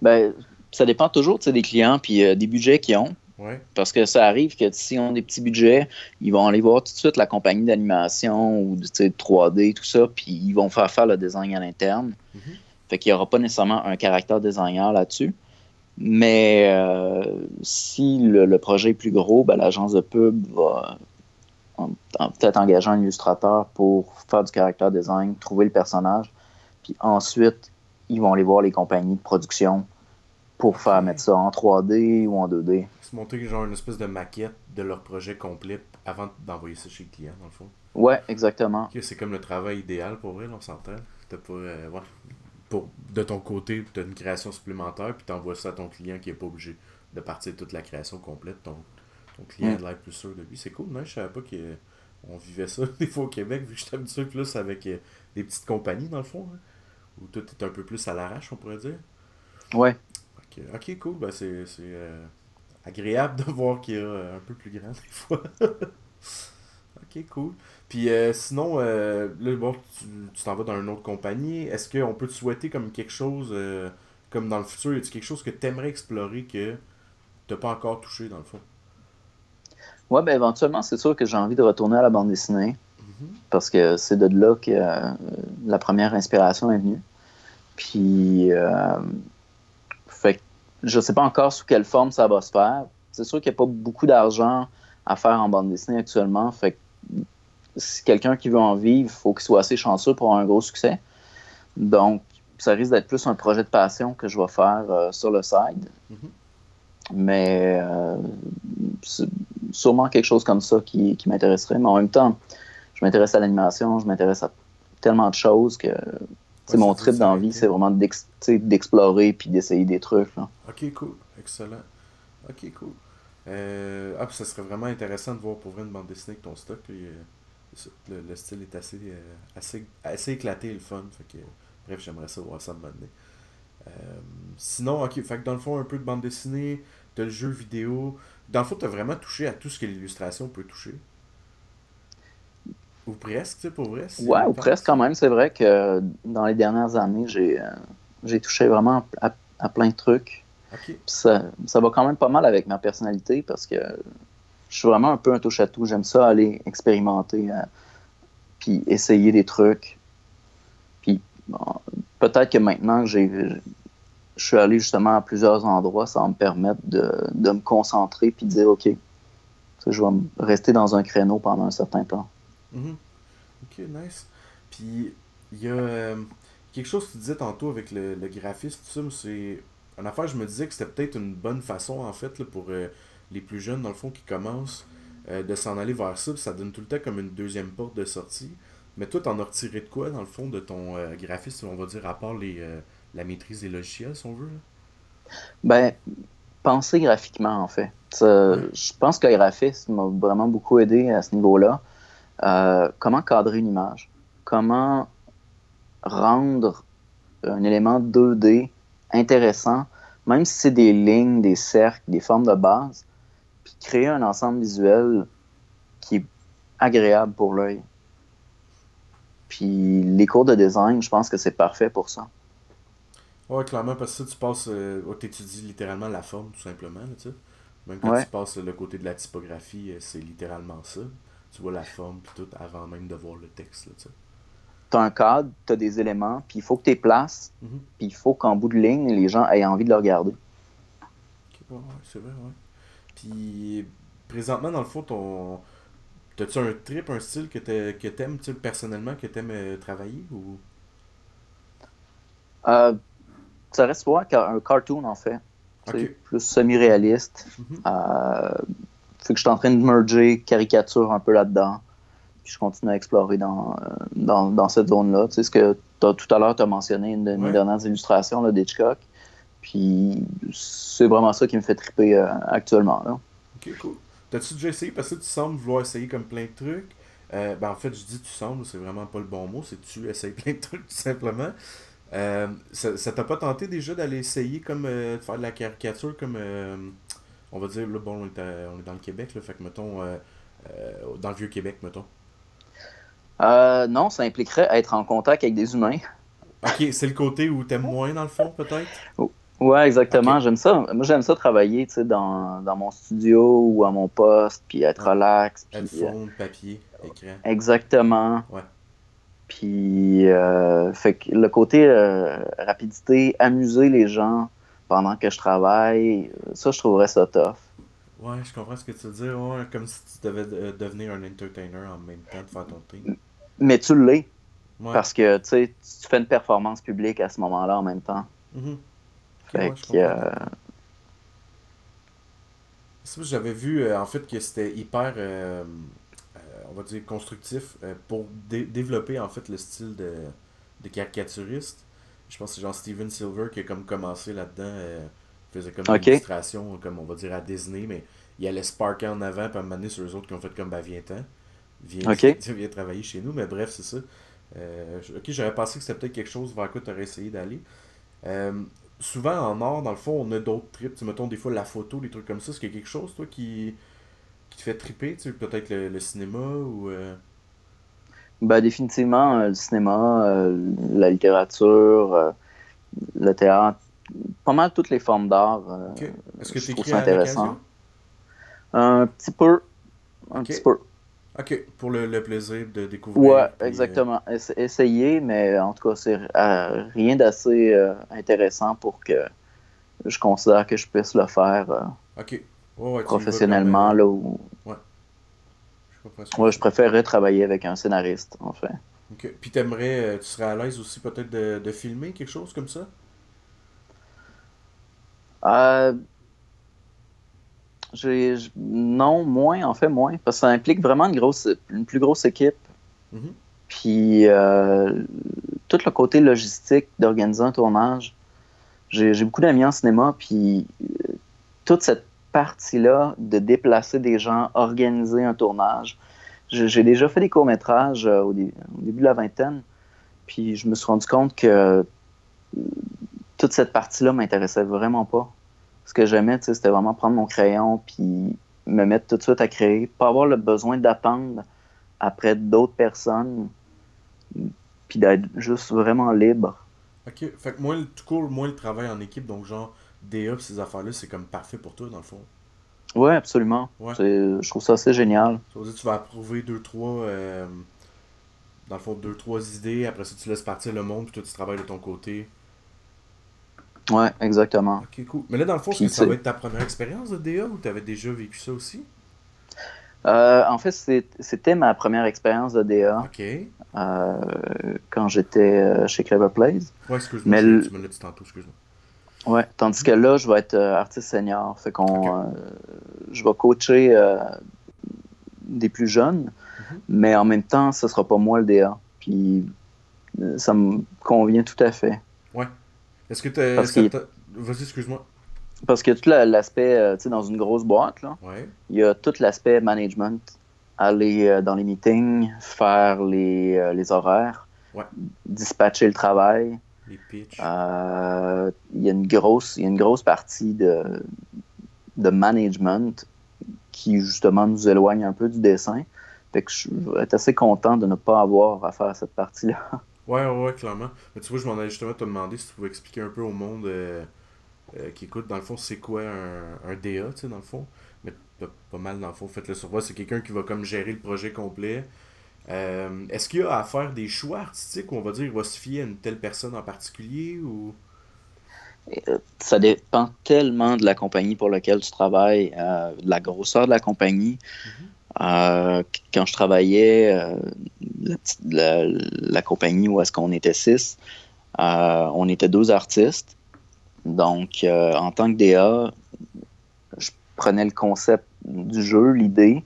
Ben, ça dépend toujours tu sais, des clients puis euh, des budgets qu'ils ont. Ouais. Parce que ça arrive que s'ils ont des petits budgets, ils vont aller voir tout de suite la compagnie d'animation ou de 3D, tout ça, puis ils vont faire faire le design à l'interne. Mhm. Fait qu'il n'y aura pas nécessairement un caractère designer là-dessus. Mais euh, si le, le projet est plus gros, ben, l'agence de pub va en- en- peut-être engager un illustrateur pour faire du caractère design, trouver le personnage, puis ensuite, ils vont aller voir les compagnies de production pour faire mettre ça en 3D ou en 2D. Se monter genre une espèce de maquette de leur projet complet avant d'envoyer ça chez le client, dans le fond. Ouais, exactement. C'est comme le travail idéal pour vrai, on s'entend. T'as pas. euh, ouais. Pour, de ton côté, t'as une création supplémentaire, puis t'envoies ça à ton client qui est pas obligé de partir toute la création complète. Ton, ton client Mm. a de l'air plus sûr de lui. C'est cool, non? Je savais pas qu'on vivait ça des fois au Québec, vu que j'étais habitué plus avec euh, des petites compagnies, dans le fond. hein, où tout est un peu plus à l'arrache, on pourrait dire. Ouais. Ok, cool. Ben, c'est euh, agréable de voir qu'il y a un peu plus grand des fois. ok, cool. Puis euh, sinon, euh, là, bon, tu t'en vas dans une autre compagnie. Est-ce qu'on peut te souhaiter comme quelque chose, euh, comme dans le futur, y a quelque chose que tu aimerais explorer que t'as pas encore touché dans le fond? Ouais, ben éventuellement, c'est sûr que j'ai envie de retourner à la bande dessinée Mhm. parce que c'est de là que euh, la première inspiration est venue. Puis, fait que je sais pas encore sous quelle forme ça va se faire. C'est sûr qu'il n'y a pas beaucoup d'argent à faire en bande dessinée actuellement. Fait que si quelqu'un qui veut en vivre, il faut qu'il soit assez chanceux pour avoir un gros succès. Donc, ça risque d'être plus un projet de passion que je vais faire euh, sur le side. Mhm. Mais euh, c'est sûrement quelque chose comme ça qui, qui m'intéresserait. Mais en même temps, je m'intéresse à l'animation, je m'intéresse à tellement de choses que Ouais, mon trip d'envie, c'est vraiment d'explorer puis d'essayer des trucs. là. Ok, cool. Excellent. Ok, cool. Euh, ah, puis ça serait vraiment intéressant de voir pour vrai une bande dessinée avec ton stock. c'est ça, Le, le style est assez, euh, assez, assez éclaté et le fun. Fait que, bref, j'aimerais ça voir ça un moment donné. Euh, sinon, ok, fait que dans le fond, un peu de bande dessinée, t'as le jeu vidéo. Dans le fond, t'as vraiment touché à tout ce que l'illustration peut toucher. Ou presque, tu sais, pour vrai. si Ouais, ou presque quand même. C'est vrai que dans les dernières années, j'ai euh, j'ai touché vraiment à, à plein de trucs. Ça, ça va quand même pas mal avec ma personnalité parce que je suis vraiment un peu un touche-à-tout. J'aime ça aller expérimenter, euh, puis essayer des trucs. Puis bon, peut-être que maintenant que j'ai, je suis allé justement à plusieurs endroits, ça va me permettre de, de me concentrer puis de dire OK, je vais rester dans un créneau pendant un certain temps. Mhm. Ok, nice. Puis, il y a euh, quelque chose que tu disais tantôt avec le, le graphisme, tout ça, mais c'est. En affaire, je me disais que c'était peut-être une bonne façon, en fait, là, pour euh, les plus jeunes, dans le fond, qui commencent, euh, de s'en aller vers ça. puis ça donne tout le temps comme une deuxième porte de sortie. Mais toi, t'en as retiré de quoi, dans le fond, de ton euh, graphisme, on va dire, à part les, la maîtrise des logiciels, si on veut. Ben, penser graphiquement, en fait. Je pense que graphisme m'a vraiment beaucoup aidé à ce niveau-là. Comment cadrer une image? Comment rendre un élément 2D intéressant, même si c'est des lignes, des cercles, des formes de base, puis créer un ensemble visuel qui est agréable pour l'œil. Puis les cours de design, je pense que c'est parfait pour ça. Ouais, clairement, parce que ça, tu passes, euh, tu étudies littéralement la forme, tout simplement. tu sais. Même quand tu passes le côté de la typographie, euh, c'est littéralement ça. Tu vois la forme, puis tout, avant même de voir le texte. tu as un cadre, tu as des éléments, puis il faut que tu les places, mhm. puis il faut qu'en bout de ligne, les gens aient envie de le regarder. Ouais, c'est vrai, ouais. Puis, présentement, dans le fond, ton. T'as-tu un trip, un style que t'aimes, personnellement, que t'aimes euh, travailler ou? Euh, ça reste souvent un cartoon en fait. Plus semi-réaliste. Mm-hmm. euh, fait que je suis en train de merger caricature un peu là-dedans. Puis je continue à explorer dans, euh, dans, dans cette zone-là. Tu sais, ce que as, tout à l'heure, tu as mentionné une de mes dernières illustrations d'Hitchcock. Puis c'est vraiment ça qui me fait triper euh, actuellement. Là. Ok, cool. T'as-tu déjà essayé? Parce que tu sembles vouloir essayer comme plein de trucs. Euh, ben en fait, je dis tu sembles, c'est vraiment pas le bon mot, c'est tu essayes plein de trucs tout simplement. Euh, ça t'a pas tenté déjà d'aller essayer comme de faire de la caricature comme on va dire là bon on est, dans le Québec là, fait que mettons dans le vieux Québec mettons. Non, ça impliquerait être en contact avec des humains. Ok, c'est le côté où t'aimes moins dans le fond peut-être? Ouais, exactement. J'aime ça. Moi, j'aime ça travailler, tu sais, dans, dans, mon studio ou à mon poste, puis être relax. Puis, Headphone, papier, écran. Exactement. Ouais. Puis, euh, fait que le côté euh, rapidité, amuser les gens pendant que je travaille, ça, je trouverais ça tough. Ouais, je comprends ce que tu veux dire. Ouais, comme si tu devais euh, devenir un entertainer en même temps de faire ton thing. Mais tu l'es. Parce que, tu sais, tu fais une performance publique à ce moment-là en même temps. Mm Fait que... J'avais vu, en fait, que c'était hyper on va dire, constructif euh, pour développer en fait le style de, de caricaturiste. Je pense que c'est genre Steven Silver qui a comme commencé là-dedans. Euh, faisait comme une illustration, comme on va dire à Disney, mais il allait sparker en avant, puis à sur les autres qui ont fait comme bah viens-t'en. Viens, viens, travailler chez nous, mais bref, c'est ça. Euh, ok, j'aurais pensé que c'était peut-être quelque chose vers quoi tu aurais essayé d'aller. souvent en art, dans le fond, on a d'autres trips. Tu mettons des fois la photo, des trucs comme ça. Est-ce qu'il y a quelque chose, toi, qui, qui te fait triper, tu sais, peut-être le, cinéma ou. Euh? Ben, définitivement, euh, le cinéma, euh, la littérature, le théâtre, pas mal toutes les formes d'art. Est-ce que tu écris intéressant. Un petit peu. Un petit peu. Ok, pour le, plaisir de découvrir. Ouais, exactement. Essayer, mais en tout cas, c'est rien d'assez intéressant pour que je considère que je puisse le faire. ok professionnellement. Là, où... Ouais. Je, ouais, je préférerais travailler avec un scénariste, en fait. Ok. Puis t'aimerais, euh, tu serais à l'aise aussi peut-être de, de, filmer quelque chose comme ça? Euh... Non, moins, en fait, moins. Parce que ça implique vraiment une, grosse, une plus grosse équipe. Mm-hmm. Puis euh, tout le côté logistique d'organiser un tournage. J'ai beaucoup d'amis en cinéma, puis euh, toute cette partie-là de déplacer des gens, organiser un tournage. J'ai déjà fait des courts-métrages euh, au, début de la vingtaine, puis je me suis rendu compte que toute cette partie-là m'intéressait vraiment pas. Ce que j'aimais, c'était vraiment prendre mon crayon puis me mettre tout de suite à créer, pas avoir le besoin d'attendre après d'autres personnes, puis d'être juste vraiment libre. Ok, fait que moi, tout court, moi, le travail en équipe, donc genre, DA ces affaires-là, c'est comme parfait pour toi, dans le fond. Ouais, absolument. Je trouve ça assez génial. Ça veut dire que tu vas approuver deux, trois. Euh, dans le fond, deux, trois idées. Après ça, tu laisses partir le monde, puis toi, tu travailles de ton côté. Ouais, exactement. Ok, cool. Mais là, dans le fond, est-ce que ça va être ta première expérience de DA ou tu avais déjà vécu ça aussi? Euh, en fait, c'était ma première expérience de DA. OK. Euh, quand j'étais chez Clever Plays. Ouais, excuse-moi, tu me l'as dit tantôt, excuse-moi. Ouais, tandis que là, je vais être euh, artiste senior. Fait qu'on, euh, je vais coacher euh, des plus jeunes, mhm. mais en même temps, ce sera pas moi le DA. Puis ça me convient tout à fait. Est-ce que tu as. Vas-y, excuse-moi. Parce que tout l'aspect, euh, tu sais, dans une grosse boîte, là, il y a tout l'aspect management. Aller euh, dans les meetings, faire les, euh, les horaires, dispatcher le travail. Les pitchs. il, y a une grosse, il y a une grosse partie de, de management qui, justement, nous éloigne un peu du dessin. Fait que je suis assez content de ne pas avoir à faire cette partie-là. Ouais, ouais, clairement. Mais tu vois, je m'en allais justement te demander si tu pouvais expliquer un peu au monde euh, qui écoute, dans le fond, c'est quoi un, un DA, tu sais, dans le fond? Mais pas, mal, dans le fond. Faites-le sur c'est quelqu'un qui va comme gérer le projet complet. Euh, est-ce qu'il y a à faire des choix artistiques où on va dire qu'il va se fier à une telle personne en particulier ou? Euh, ça dépend tellement de la compagnie pour laquelle tu travailles, de la grosseur de la compagnie. Mm-hmm. quand je travaillais, la, la, compagnie où est-ce qu'on était six, on était deux artistes. Donc, euh, en tant que DA, je prenais le concept du jeu, l'idée,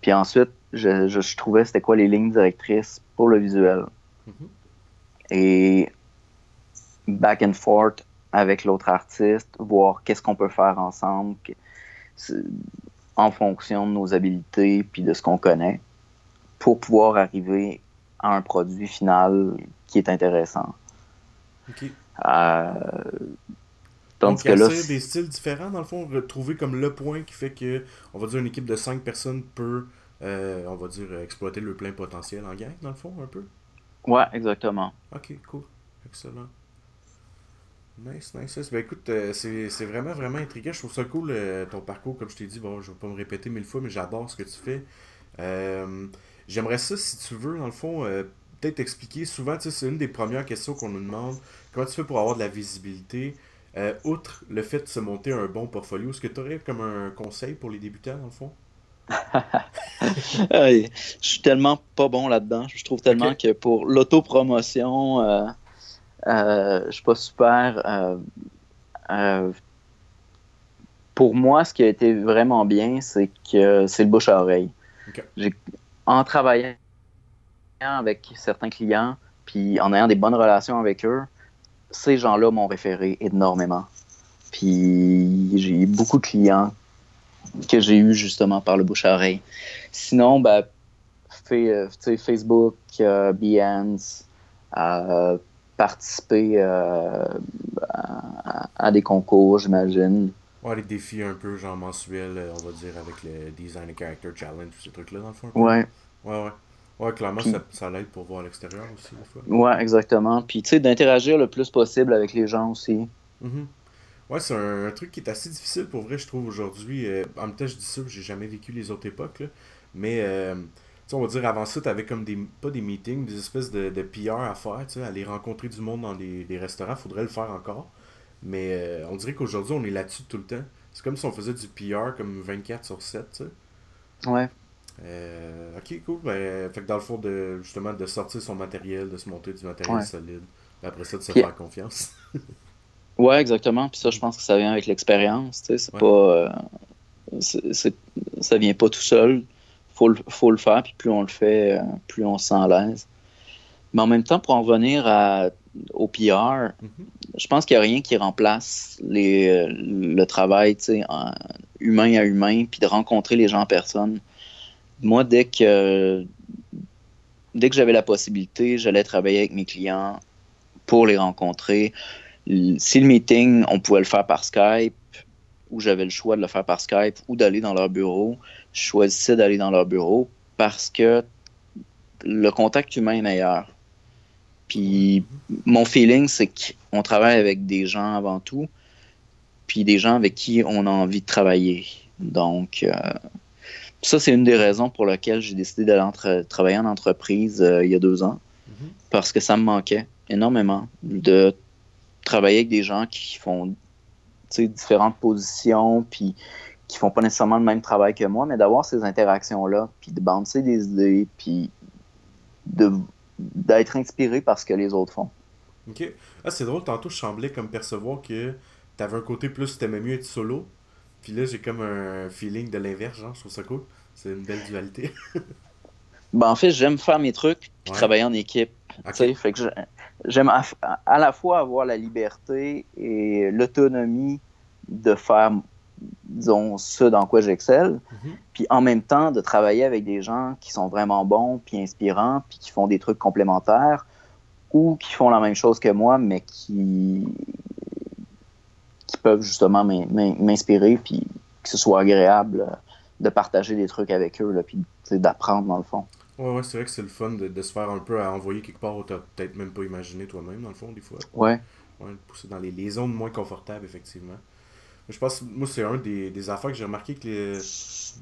puis ensuite, je, je, trouvais c'était quoi les lignes directrices pour le visuel. Mm-hmm. Et back and forth avec l'autre artiste, voir qu'est-ce qu'on peut faire ensemble en fonction de nos habiletés puis de ce qu'on connaît pour pouvoir arriver à un produit final qui est intéressant. Euh, donc, y a des styles différents, dans le fond, retrouver comme le point qui fait que, on va dire, une équipe de 5 personnes peut, euh, on va dire, exploiter le plein potentiel en gang, dans le fond, un peu? Ouais, exactement. Ok, cool. Excellent. Nice, nice. Ben écoute, euh, c'est vraiment, vraiment intriguant. Je trouve ça cool, euh, ton parcours, comme je t'ai dit. Bon, je vais pas me répéter mille fois, mais j'adore ce que tu fais. J'aimerais ça, si tu veux, dans le fond, peut-être expliquer. Souvent, c'est une des premières questions qu'on nous demande. Comment tu fais pour avoir de la visibilité? Euh, outre le fait de se monter un bon portfolio, est-ce que tu aurais comme un conseil pour les débutants, dans le fond? je suis tellement pas bon là-dedans. Je trouve tellement que pour l'autopromotion, euh, euh, je suis pas super. Euh, pour moi, ce qui a été vraiment bien, c'est que c'est le bouche à oreille. En travaillant avec certains clients, puis en ayant des bonnes relations avec eux, ces gens-là m'ont référé énormément. Puis j'ai eu beaucoup de clients que j'ai eu justement par le bouche à oreille. Sinon, ben, fait, Facebook, euh, Behance, euh, participer euh, à, des concours, j'imagine. Ouais, les défis un peu genre mensuels, on va dire, avec le Design Character Challenge, ces trucs-là, dans le fond. Ouais. Ouais, ouais. Ouais, clairement, ça, ça l'aide pour voir l'extérieur aussi, des fois. Ouais, exactement. Puis, tu sais, d'interagir le plus possible avec les gens aussi. Mm Ouais, c'est un, truc qui est assez difficile pour vrai, je trouve, aujourd'hui. Euh, en même temps, je dis ça, j'ai jamais vécu les autres époques, là. Mais, euh, on va dire, avant ça, t'avais comme des, pas des meetings, des espèces de, de PR à faire, tu sais, aller rencontrer du monde dans des, des restaurants, faudrait le faire encore. Mais euh, on dirait qu'aujourd'hui, on est là-dessus tout le temps. C'est comme si on faisait du PR comme 24 sur 7, tu sais. Ouais. Euh, ok, cool. Ben, fait que dans le fond, de, justement, de sortir son matériel, de se monter du matériel solide. après ça, de se faire confiance. ouais, exactement. Puis ça, je pense que ça vient avec l'expérience. C'est pas. Euh, ça vient pas tout seul. Faut faut le faire. Puis plus on le fait, euh, plus on se sent à l'aise. Mais en même temps, pour en revenir à, au PR, mm-hmm. je pense qu'il n'y a rien qui remplace les, le travail humain à humain, puis de rencontrer les gens en personne moi, dès que, dès que j'avais la possibilité, j'allais travailler avec mes clients pour les rencontrer. Si le meeting, on pouvait le faire par Skype, ou j'avais le choix de le faire par Skype ou d'aller dans leur bureau, je choisissais d'aller dans leur bureau parce que le contact humain est meilleur. Puis mon feeling, c'est qu'on travaille avec des gens avant tout, puis des gens avec qui on a envie de travailler. Donc, euh, ça, c'est une des raisons pour lesquelles j'ai décidé d'aller travailler en entreprise euh, il y a deux ans. Mm-hmm. Parce que ça me manquait énormément de travailler avec des gens qui font différentes positions, puis qui font pas nécessairement le même travail que moi, mais d'avoir ces interactions-là, puis de bouncer des idées, puis d'être inspiré par ce que les autres font. Ok. Ah, c'est drôle, tantôt je semblais comme percevoir que tu avais un côté plus, t'aimais mieux être solo, puis là, j'ai comme un feeling de l'inverse, genre, je trouve ça cool. C'est une belle dualité. Ben, en fait, j'aime faire mes trucs puis travailler en équipe. Fait que j'aime à, la fois avoir la liberté et l'autonomie de faire, disons, ce dans quoi j'excelle, mhm. puis en même temps de travailler avec des gens qui sont vraiment bons, puis inspirants, puis qui font des trucs complémentaires ou qui font la même chose que moi, mais qui, qui peuvent justement m'inspirer, puis que ce soit agréable de partager des trucs avec eux, là, puis d'apprendre dans le fond. Ouais, ouais, c'est vrai que c'est le fun de, se faire un peu à envoyer quelque part où t'as peut-être même pas imaginé toi-même, dans le fond, des fois. Ouais. Ouais, pousser dans les, les, zones moins confortables, effectivement. Je pense, moi, c'est un des, des, affaires que j'ai remarqué que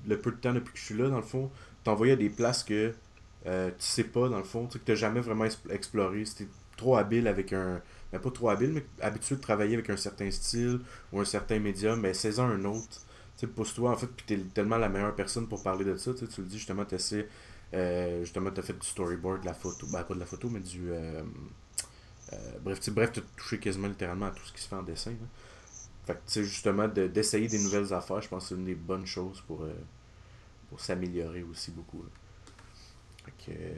le peu de temps depuis que je suis là, dans le fond, t'envoyais à des places que euh, tu sais pas, dans le fond, que t'as jamais vraiment exploré. C'était trop habile avec un. Ben, pas trop habile, mais habitué de travailler avec un certain style ou un certain médium, ben, c'est un autre. Tu sais, pousse-toi, en fait, puis t'es tellement la meilleure personne pour parler de ça. Tu le dis, justement, t'essaies euh, justement, tu as fait du storyboard, de la photo. Ben, pas de la photo, mais du. Euh, euh, bref, tu bref, as touché quasiment littéralement à tout ce qui se fait en dessin. Fait que, tu sais, justement, d'essayer des nouvelles affaires, je pense que c'est une des bonnes choses pour, pour s'améliorer aussi beaucoup.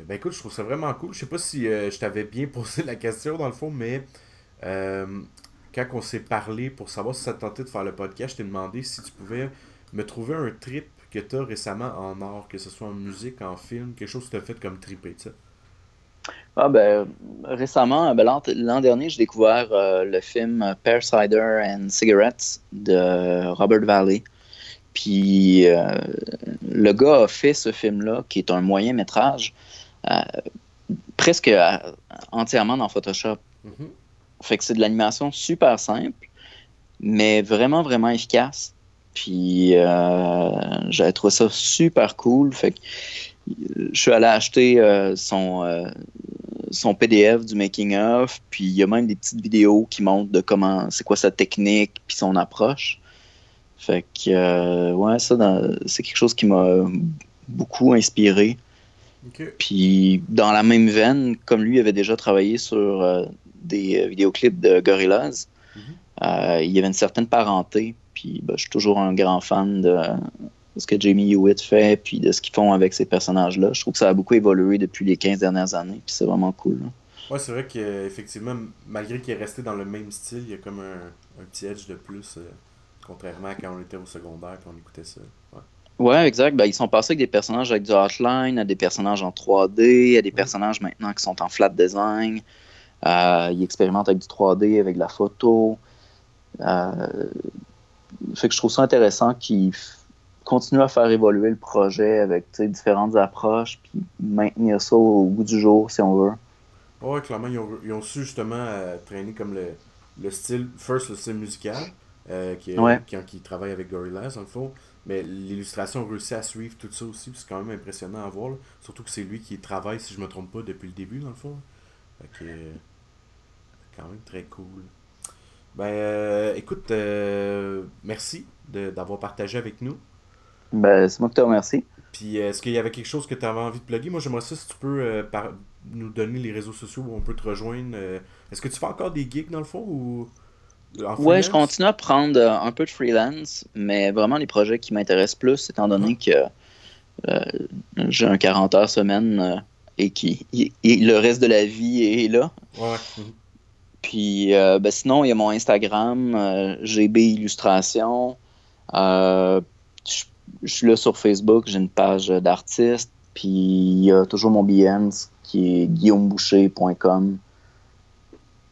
ben écoute, je trouve ça vraiment cool. Je sais pas si je t'avais bien posé la question dans le fond, mais quand on s'est parlé pour savoir si ça te tentait de faire le podcast, je t'ai demandé si tu pouvais me trouver un trip que tu as récemment en art, que ce soit en musique, en film, quelque chose que tu fait comme triper, tu sais? Ah ben, récemment, ben, l'an dernier, j'ai découvert euh, le film Pear Cider and Cigarettes de Robert Valley. Puis euh, le gars a fait ce film-là, qui est un moyen métrage, euh, presque entièrement dans Photoshop. Mm-hmm. Fait que c'est de l'animation super simple, mais vraiment, vraiment efficace. Puis j'avais trouvé ça super cool. Fait que je suis allé acheter euh, son, euh, son PDF du making of, puis il y a même des petites vidéos qui montrent de comment c'est quoi sa technique puis son approche. Fait que ouais, ça c'est quelque chose qui m'a beaucoup inspiré. Puis dans la même veine, comme lui avait déjà travaillé sur des vidéoclips de Gorillaz, mm-hmm. il y avait une certaine parenté. Puis ben, je suis toujours un grand fan de, ce que Jamie Hewitt fait, puis de ce qu'ils font avec ces personnages-là. Je trouve que ça a beaucoup évolué depuis les 15 dernières années, puis c'est vraiment cool. Ouais, c'est vrai qu'effectivement, malgré qu'il est resté dans le même style, il y a comme un, petit edge de plus, euh, contrairement à quand on était au secondaire, quand on écoutait ça. Ouais. exact. Ben, ils sont passés avec des personnages avec du outline, à des personnages en 3D, à des personnages maintenant qui sont en flat design. Euh, ils expérimentent avec du 3D, avec de la photo. Euh, fait que je trouve ça intéressant qu'ils continuent à faire évoluer le projet avec différentes approches, puis maintenir ça au bout du jour, si on veut. Ouais, clairement, ils ont, ils ont su justement euh, traîner comme le, le, style, first le style musical, euh, qui, qui, qui, travaille avec Gorillaz, en le fond. Mais l'illustration réussit à suivre tout ça aussi, c'est quand même impressionnant à voir. Surtout que c'est lui qui travaille, si je me trompe pas, depuis le début, dans le fond. Fait que, quand même très cool. Ben, euh, écoute, euh, merci d'avoir partagé avec nous. Ben, c'est moi qui te remercie. Puis, est-ce qu'il y avait quelque chose que tu avais envie de plugger? Moi, j'aimerais ça si tu peux euh, nous donner les réseaux sociaux où on peut te rejoindre. est-ce que tu fais encore des gigs dans le fond ou. Ouais, je continue à prendre un peu de freelance, mais vraiment les projets qui m'intéressent plus, étant donné que j'ai un 40 heures semaine et qui le reste de la vie est là. Ouais. Puis euh, ben, sinon, il y a mon Instagram, euh, GB Illustration. Euh, je suis là sur Facebook, j'ai une page d'artiste. Puis il y a toujours mon BN qui est guillaumeboucher.com.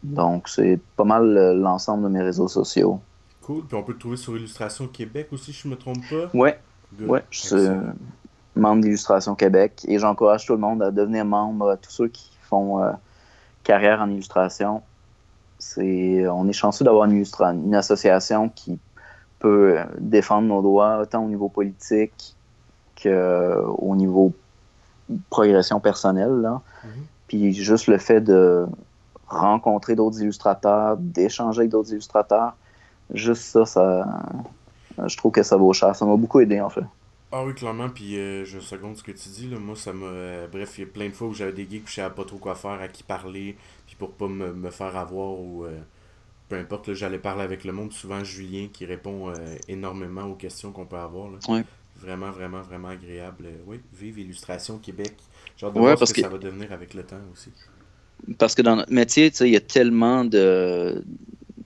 Donc c'est pas mal l'ensemble de mes réseaux sociaux. Cool. Puis on peut te trouver sur Illustration Québec aussi, si je me trompe pas. Ouais. Ouais, je suis membre d'Illustration Québec et j'encourage tout le monde à devenir membre, tous ceux qui font carrière en illustration c'est, on est chanceux d'avoir une, une, association qui peut défendre nos droits autant au niveau politique qu'au niveau progression personnelle. Là. Mm-hmm. Puis juste le fait de rencontrer d'autres illustrateurs, d'échanger avec d'autres illustrateurs, juste ça, ça, je trouve que ça vaut cher. Ça m'a beaucoup aidé en fait. Ah oui, clairement, puis euh, je seconde ce que tu dis. Là. Moi, ça m'a. Euh, bref, il y a plein de fois où j'avais des geeks où je savais pas trop quoi faire, à qui parler, puis pour pas me, me faire avoir ou. Euh, peu importe, j'allais parler avec le monde. Souvent, Julien qui répond énormément aux questions qu'on peut avoir. Là. Vraiment, vraiment, vraiment agréable. Oui, vive Illustration Québec. Genre de voir ce que, ça va devenir avec le temps aussi. Parce que dans notre métier, il y a tellement de,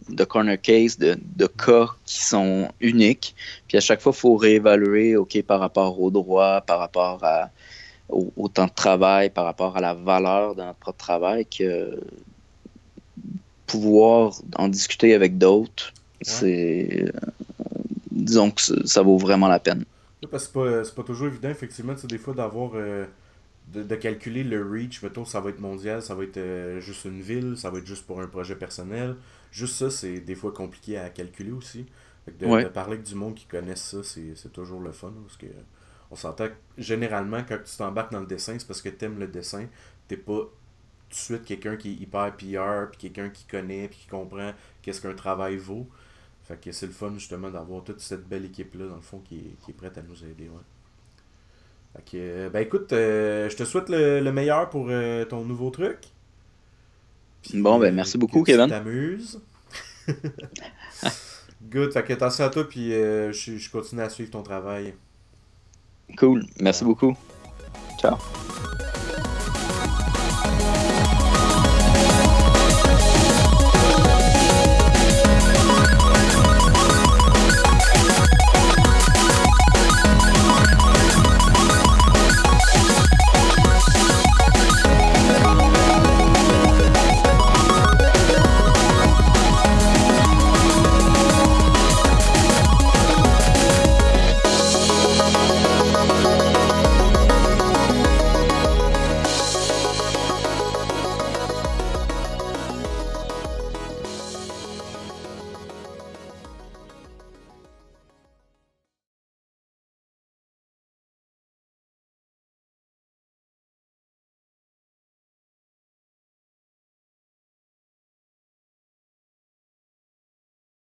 de corner case, de, de, cas qui sont uniques. Puis à chaque fois, il faut réévaluer, OK, par rapport au droit, par rapport à, au, temps de travail, par rapport à la valeur de notre propre travail, que pouvoir en discuter avec d'autres, c'est. disons que ça vaut vraiment la peine. parce que c'est pas, pas, toujours évident, effectivement, des fois d'avoir. Euh, de, calculer le reach, mettons, ça va être mondial, ça va être euh, juste une ville, ça va être juste pour un projet personnel. Juste ça, c'est des fois compliqué à calculer aussi. de, parler avec du monde qui connaît ça, c'est toujours le fun. Parce que on s'entend que généralement, quand tu t'embarques dans le dessin, c'est parce que tu aimes le dessin. T'es pas de suite quelqu'un qui est hyper PR, puis quelqu'un qui connaît, puis qui comprend qu'est-ce qu'un travail vaut. Fait que c'est le fun justement d'avoir toute cette belle équipe-là, dans le fond, qui est, qui est prête à nous aider. Ouais. Euh, ben écoute, euh, je te souhaite le, meilleur pour euh, ton nouveau truc. bon, ben merci beaucoup, Kevin. t'amuses. Good, fait que attention à toi, puis je, je continue à suivre ton travail. Cool, merci beaucoup. Ciao.